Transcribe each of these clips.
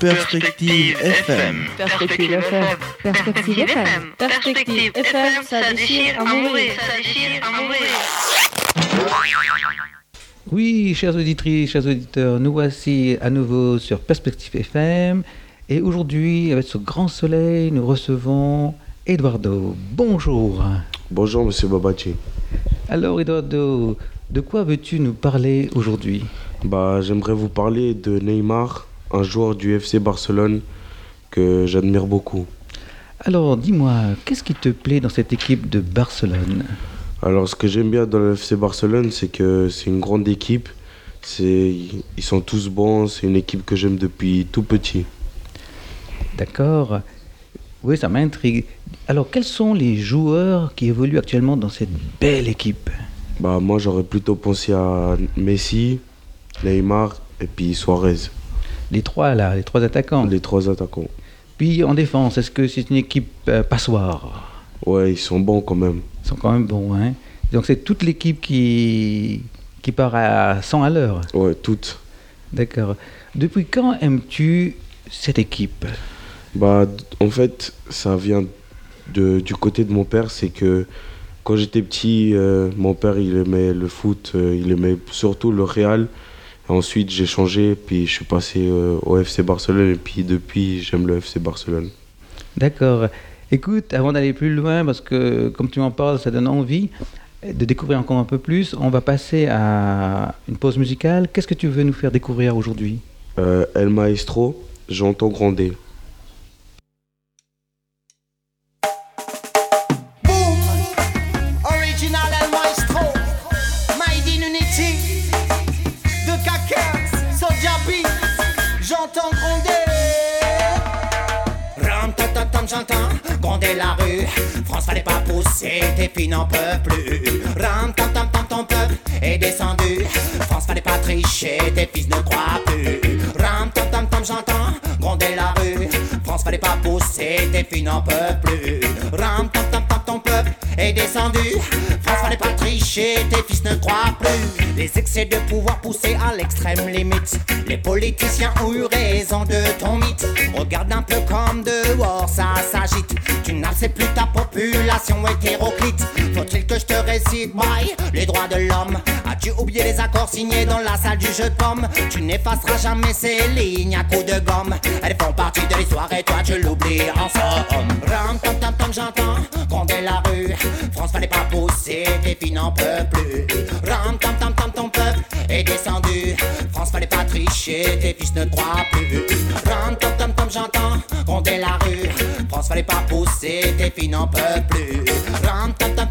Perspective FM. Perspective FM. Perspective FM. Perspective FM, ça déchire à mourir. Ça déchire à mourir. Oui, chers auditrices, chers auditeurs, nous voici à nouveau sur Perspective FM. Et aujourd'hui, avec ce grand soleil, nous recevons Eduardo. Bonjour. Bonjour, monsieur Babachi. Alors, Eduardo, de quoi veux-tu nous parler aujourd'hui? Bah, j'aimerais vous parler de Neymar, un joueur du FC Barcelone que j'admire beaucoup. Alors, dis-moi, qu'est-ce qui te plaît dans cette équipe de Barcelone? Alors, ce que j'aime bien dans le FC Barcelone, c'est que c'est une grande équipe. Ils sont tous bons. C'est une équipe que j'aime depuis tout petit. D'accord. Oui, ça m'intrigue. Alors, quels sont les joueurs qui évoluent actuellement dans cette belle équipe? Bah, moi, j'aurais plutôt pensé à Messi, Neymar et puis Suarez, Les trois, là, les trois attaquants. les trois attaquants. Puis en défense, est-ce que c'est une équipe euh, passoire? Ouais, ils sont bons quand même. Ils sont quand même bons, hein Donc c'est toute l'équipe qui, qui part à 100 à l'heure. Ouais, toutes. D'accord. Depuis quand aimes-tu cette équipe? Bah, en fait, ça vient de, du côté de mon père. C'est que quand j'étais petit, euh, mon père, il aimait le foot, euh, il aimait surtout le Real. Ensuite, j'ai changé, puis je suis passé euh, au FC Barcelone. Et puis depuis, j'aime le FC Barcelone. D'accord. Écoute, avant d'aller plus loin, parce que comme tu m'en parles, ça donne envie de découvrir encore un peu plus, on va passer à une pause musicale. Qu'est-ce que tu veux nous faire découvrir aujourd'hui? Euh, El Maestro, j'entends gronder. J'entends gronder la rue. France fallait pas pousser, tes filles n'en peuvent plus. Ram tam tam tam ton peuple est descendu. France fallait pas tricher, tes fils ne croient plus. Ram tam tam tam j'entends gronder la rue. France fallait pas pousser, tes filles n'en peuvent plus. Ram tam est descendu. France fallait pas tricher, tes fils ne croient plus. Les excès de pouvoir poussés à l'extrême limite. Les politiciens ont eu raison de ton mythe. Regarde un peu comme dehors ça s'agite. Tu n'acceptes plus ta population hétéroclite. Faut-il que je te récite, boy, les droits de l'homme? As-tu oublié les accords signés dans la salle du jeu de pommes Tu n'effaceras jamais ces lignes à coups de gomme. Elles font partie de l'histoire et toi tu l'oublies en somme. Ram tam tam tam j'entends gronder la rue. France fallait pas pousser, tes filles n'en peuvent plus. Ram tam tam tam ton peuple est descendu. France fallait pas tricher, tes fils ne croient plus. Ram tam tam tam j'entends gronder la rue. France fallait pas pousser, tes filles n'en peuvent plus. Ram tam tam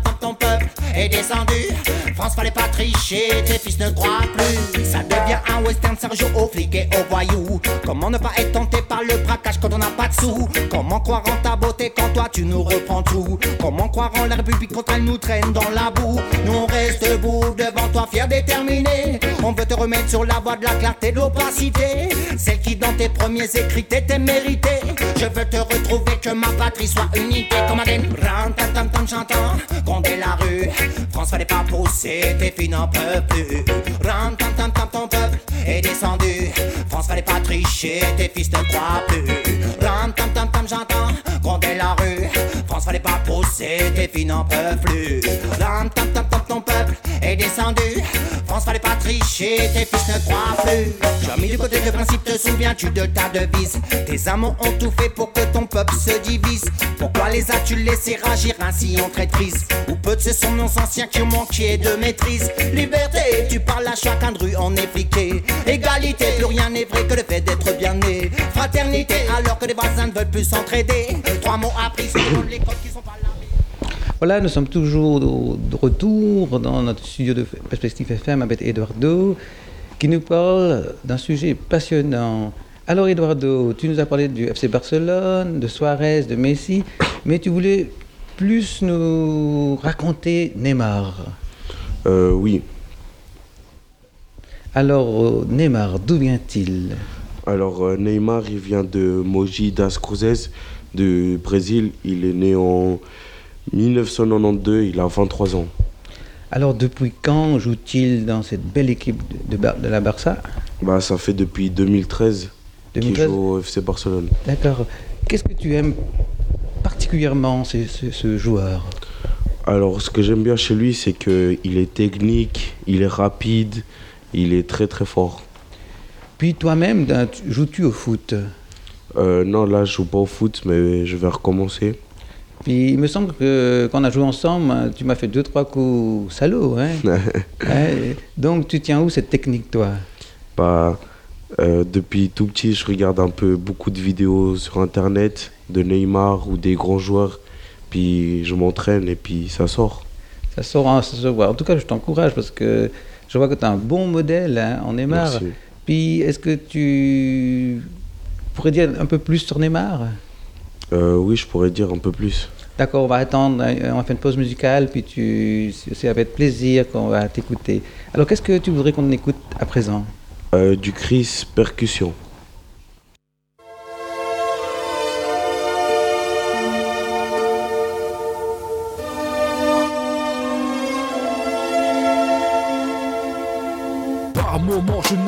est descendu. France fallait pas tricher, tes fils ne croient plus. Ça devient un western Sergio aux flics et aux voyous. Comment ne pas être tenté par le braquage quand on n'a pas de sous? Comment croire en ta beauté quand toi tu nous reprends tout? Comment croire en la République quand elle nous traîne dans la boue? Nous on reste debout devant toi fier déterminé On veut te remettre sur la voie de la clarté de l'opacité. Celle qui dans tes premiers écrits t'était méritée. Je veux te retrouver que ma patrie soit unité comme Aden Ram tam tam tam gronder la rue France fallait pas pousser, tes filles n'en peuvent plus. Ram tam tam tam ton peuple est descendu. France fallait pas tricher, tes fils ne croient plus. Ram tam tam tam j'entends gronder la rue. France fallait pas pousser, tes filles n'en peuvent plus. Ram tam tam tam ton peuple est descendu France fallait pas tricher, tes fils ne croient plus. J'ai mis du côté de principe, te souviens-tu de ta devise? Tes amants ont tout fait pour que ton peuple se divise. Pourquoi les as-tu laissés agir ainsi en traîtrise Ou peu de ce sont nos anciens qui ont manqué de maîtrise. Liberté, tu parles à chacun de rue en effiqué Égalité, plus rien n'est vrai que le fait d'être bien né. Fraternité, alors que les voisins ne veulent plus s'entraider. Trois mots appris sur l'école Voilà, nous sommes toujours de retour dans notre studio de Perspective FM avec Eduardo, qui nous parle d'un sujet passionnant. Alors Eduardo, tu nous as parlé du FC Barcelone, de Suarez, de Messi, mais tu voulais plus nous raconter Neymar. Euh, oui. Alors euh, Neymar, d'où vient-il? Alors, euh, Neymar, il vient de Mogi das Cruzes, du Brésil. Il est né en 1992, il a 23 ans. Alors depuis quand joue-t-il dans cette belle équipe de, de Bar- de la Barça? Bah, ça fait depuis 2013. qui 2013. joue au FC Barcelone. D'accord. Qu'est-ce que tu aimes particulièrement ce, ce- ce joueur? Alors, ce que j'aime bien chez lui, c'est qu'il est technique, il est rapide, il est très très fort. Puis toi-même, tu- joues-tu au foot? Euh, non, là, je joue pas au foot, mais je vais recommencer. Puis il me semble que quand on a joué ensemble, tu m'as fait deux, trois coups salauds. Hein Ouais, Donc tu tiens où cette technique, toi? Bah, euh, depuis tout petit, je regarde un peu beaucoup de vidéos sur Internet de Neymar ou des grands joueurs. Puis je m'entraîne et puis ça sort. Ça sort, hein, ça se voit. En tout cas, je t'encourage parce que je vois que tu as un bon modèle hein, en Neymar. Merci. Puis est-ce que tu pourrais dire un peu plus sur Neymar? Euh, oui, je pourrais dire un peu plus. D'accord, on va attendre, hein, on va faire une pause musicale, puis tu, c'est avec plaisir qu'on va t'écouter. Alors qu'est-ce que tu voudrais qu'on écoute à présent? Euh, du Chris Percussion.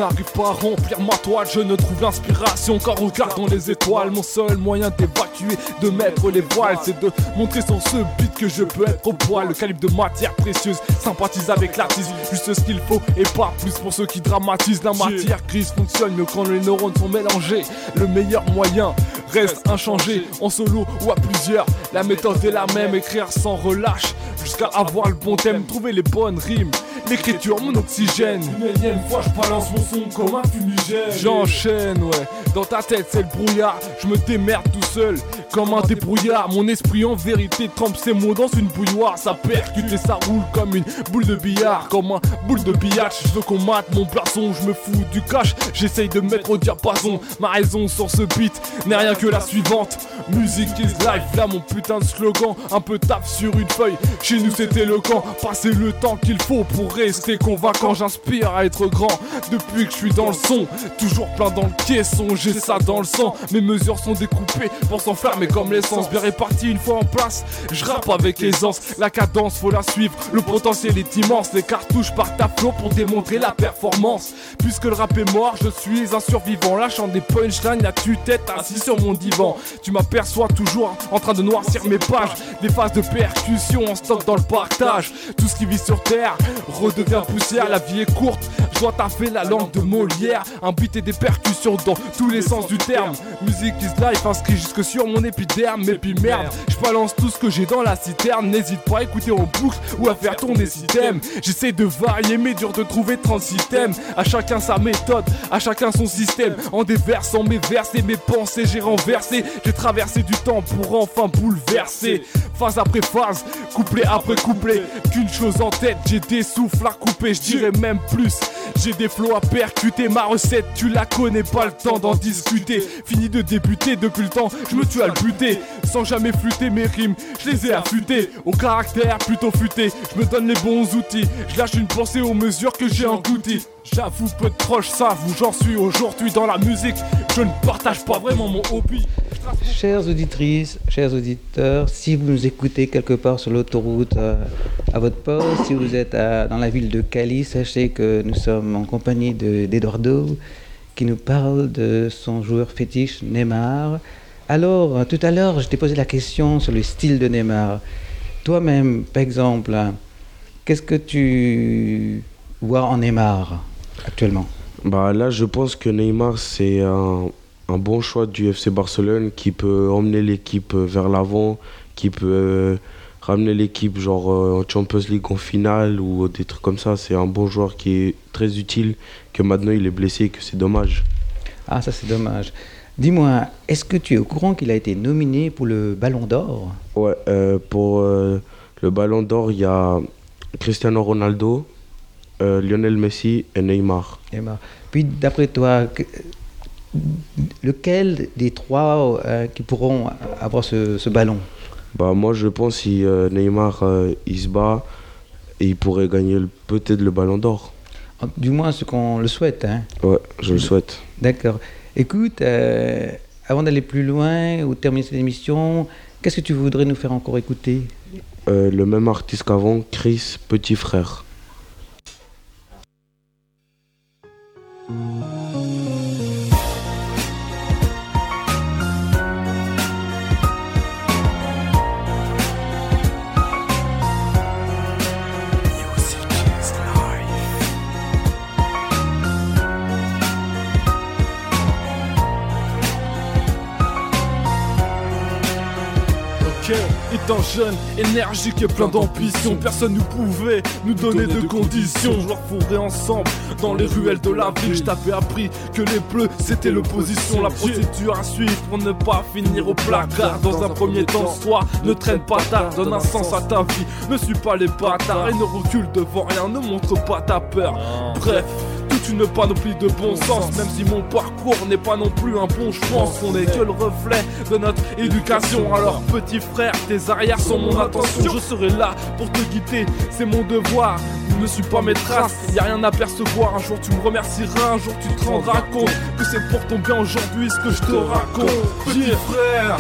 N'arrive pas à remplir ma toile Je ne trouve l'inspiration qu'en regardant les étoiles. Mon seul moyen d'évacuer, de mettre les voiles C'est de montrer sur ce beat que je peux être au poil. Le calibre de matière précieuse sympathise avec l'artiste Juste ce qu'il faut et pas plus pour ceux qui dramatisent. La matière grise fonctionne mieux quand les neurones sont mélangés. Le meilleur moyen reste inchangé En solo ou à plusieurs. La méthode est la même, écrire sans relâche Jusqu'à avoir le bon thème, trouver les bonnes rimes L'écriture, mon oxygène. Une énième fois, je balance mon son comme un fumigène. J'enchaîne, ouais. Dans ta tête, c'est le brouillard Je me démerde tout seul Comme un débrouillard. Mon esprit, en vérité, trempe ses mots dans une bouilloire. Ça percute et ça roule comme une boule de billard. Comme un boule de billard Je veux qu'on mate mon blason. Je me fous du cash J'essaye de mettre au diapason. Ma raison sur ce beat n'est rien que la suivante. Music is life, là mon putain de slogan. Un peu taf sur une feuille Chez nous c'était le camp Passer le temps qu'il faut pour rester convaincant. J'inspire à être grand Depuis que je suis dans le son. Toujours plein dans le caisson J'ai ça dans le sang. Mes mesures sont découpées pour s'enfermer comme l'essence Bien réparti une fois en place Je rappe avec aisance. La cadence faut la suivre. Le potentiel est immense. Les cartouches partent à flot pour démontrer la performance. Puisque le rap est mort Je suis un survivant. Lâchant des punchlines à tue-tête assis sur mon divan. Tu m'aperçois toujours en train de noircir mes pages. Des phases de percussion en stock dans le partage. Tout ce qui vit sur terre redevient poussière. La vie est courte. Je dois taffer la langue de Molière. Un beat et des percussions dans tous les sens du terme. Music is life inscrit jusque sur mon épiderme Mais puis Je balance tout ce que j'ai dans la citerne. N'hésite pas à écouter en boucle ou à faire tourner système. J'essaie de varier mais dur de trouver 36 thèmes À chacun sa méthode, à chacun son système. En déversant mes versets, mes pensées j'ai renversé. J'ai traversé du temps pour enfin bouleverser. Phase après phase, couplet après couplet. Qu'une chose en tête, j'ai des souffles à couper. Je dirais même plus, j'ai des flots à percuter Ma recette, tu la connais pas le temps d'en discuter. Fini de débuter depuis le temps, je me tue à le buter Sans jamais flûter mes rimes, je les ai affûtées. Au caractère plutôt futé, je me donne les bons outils. Je lâche une pensée aux mesures que j'ai englouties. J'avoue, peu de proches savent où j'en suis aujourd'hui dans la musique. Je ne partage pas vraiment mon hobby Chères auditrices, chers auditeurs, si vous nous écoutez quelque part sur l'autoroute euh, à votre poste, si vous êtes dans la ville de Cali, sachez que nous sommes en compagnie de- d'Eduardo qui nous parle de son joueur fétiche Neymar. Alors, tout à l'heure, je t'ai posé la question sur le style de Neymar. Toi-même, par exemple, qu'est-ce que tu vois en Neymar actuellement? Bah là, je pense que Neymar, c'est un, un bon choix du FC Barcelone qui peut emmener l'équipe vers l'avant, qui peut euh, ramener l'équipe genre euh, en Champions League en finale ou des trucs comme ça. C'est un bon joueur qui est très utile, que maintenant il est blessé et que c'est dommage. Ah, ça c'est dommage. Dis-moi, est-ce que tu es au courant qu'il a été nominé pour le Ballon d'Or? Ouais, euh, pour euh, le Ballon d'Or, il y a Cristiano Ronaldo, euh, Lionel Messi et Neymar. Neymar Puis d'après toi, lequel des trois euh, qui pourront avoir ce, ce ballon? Bah moi je pense si euh, Neymar euh, il se bat, il pourrait gagner peut-être le Ballon d'Or. Du moins ce qu'on le souhaite. Hein. Ouais, je le souhaite. D'accord. Écoute, avant d'aller plus loin ou de terminer cette émission, qu'est-ce que tu voudrais nous faire encore écouter? Le même artiste qu'avant, Chris Petit Frère. Jeune, énergique et plein d'ambition, personne ne pouvait nous donner de conditions. Joueurs fourrés ensemble dans les ruelles de la ville. Je t'avais appris que les bleus c'était l'opposition. La procédure à suivre pour ne pas finir au placard. Dans un premier temps, soit ne traîne pas tard, donne un sens à ta vie. Ne suis pas les bâtards. Et ne recule devant rien, ne montre pas ta peur. Bref toute une panoplie de bon sens Même si mon parcours n'est pas non plus un bon pense qu'on n'est que le reflet de notre éducation. Alors petit frère, tes arrières sont mon attention. Je serai là pour te guider, c'est mon devoir. Ne suis pas mes traces, y a rien à percevoir. Un jour tu me remercieras, un jour tu te rendras compte que c'est pour ton bien aujourd'hui ce que je te raconte. Petit frère,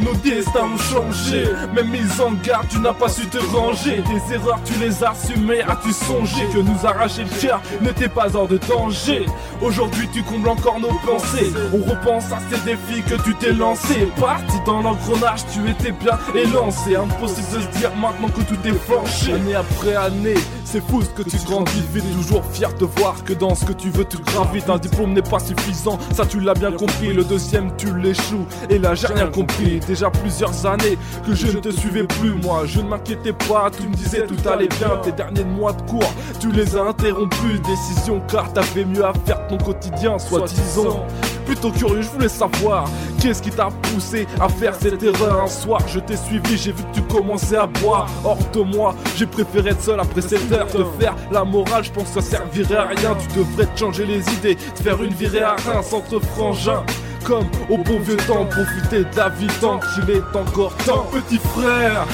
nos destins ont changé, même mise en garde, tu n'as pas su te ranger. Tes erreurs, tu les as assumées. As-tu songé que nous arracher le cœur n'était pas hors de danger Aujourd'hui, tu combles encore nos pensées. On repense à ces défis que tu t'es lancé. Parti dans l'engrenage, tu étais bien élancé. Impossible de se dire maintenant que tout est flanché. Année après année, c'est fou ce que tu grandis vite. Toujours fier de voir que dans ce que tu veux, tu gravites. Un diplôme n'est pas suffisant, ça tu l'as bien compris. Le deuxième, tu l'échoues. Et là, j'ai rien compris déjà plusieurs années que je ne te suivais plus moi. Je ne m'inquiétais pas, tu me disais tout allait bien Tes derniers mois de cours, tu les as interrompus Décision car t'avais mieux à faire ton quotidien Soi-disant. Plutôt curieux, je voulais savoir Qu'est-ce qui t'a poussé à faire cette erreur Un soir? Je t'ai suivi, j'ai vu que tu commençais à boire. Hors de moi, j'ai préféré être seul après cette heure Te faire la morale, je pense que ça servirait à rien. Tu devrais te changer les idées, te faire une virée à Reims entre frangins comme au bon vieux temps, profiter de la vie tant qu'il est encore temps. Petit frère,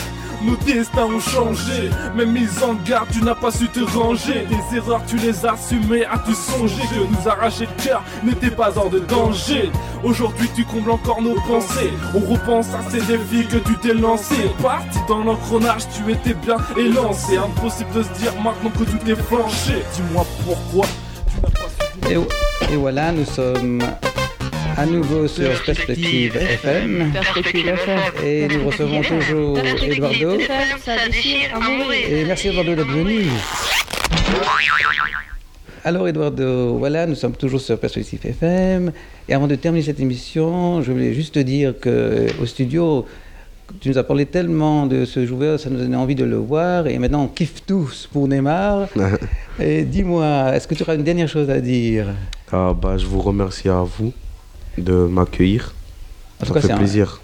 nos destins ont changé, même mise en garde, tu n'as pas su te ranger. Tes erreurs, tu les as assumées. As-tu songé que nous arracher le cœur n'était pas hors de danger Aujourd'hui, tu combles encore nos pensées. On repense à ces défis que tu t'es lancé. Parti dans l'engrenage, tu étais bien élancé. Impossible de se dire maintenant que tout est flanché. Dis-moi pourquoi tu n'as pas su. Et voilà, nous sommes à nouveau sur Perspective FM. Perspective FM. Et nous recevons toujours Eduardo. Et merci Eduardo d'être venu. Alors Eduardo, voilà, nous sommes toujours sur Perspective FM. Et avant de terminer cette émission, je voulais juste te dire qu'au studio, tu nous as parlé tellement de ce joueur, ça nous donnait envie de le voir. Et maintenant, on kiffe tous pour Neymar. Et dis-moi, est-ce que tu auras une dernière chose à dire? Ah bah, je vous remercie à vous de m'accueillir. Ça cas, c'est fait un- plaisir.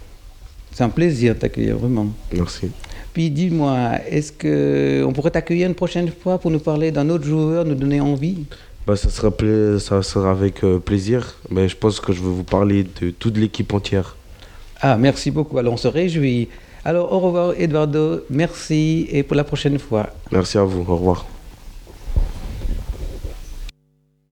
C'est un plaisir de t'accueillir, vraiment. Merci. Puis dis-moi, est-ce qu'on pourrait t'accueillir une prochaine fois pour nous parler d'un autre joueur, nous donner envie? Bah, ça, sera pla- ça sera avec euh, plaisir, mais je pense que je vais vous parler de toute l'équipe entière. Ah, merci beaucoup. Alors, on se réjouit. Alors, au revoir, Eduardo. Merci et pour la prochaine fois. Merci à vous. Au revoir.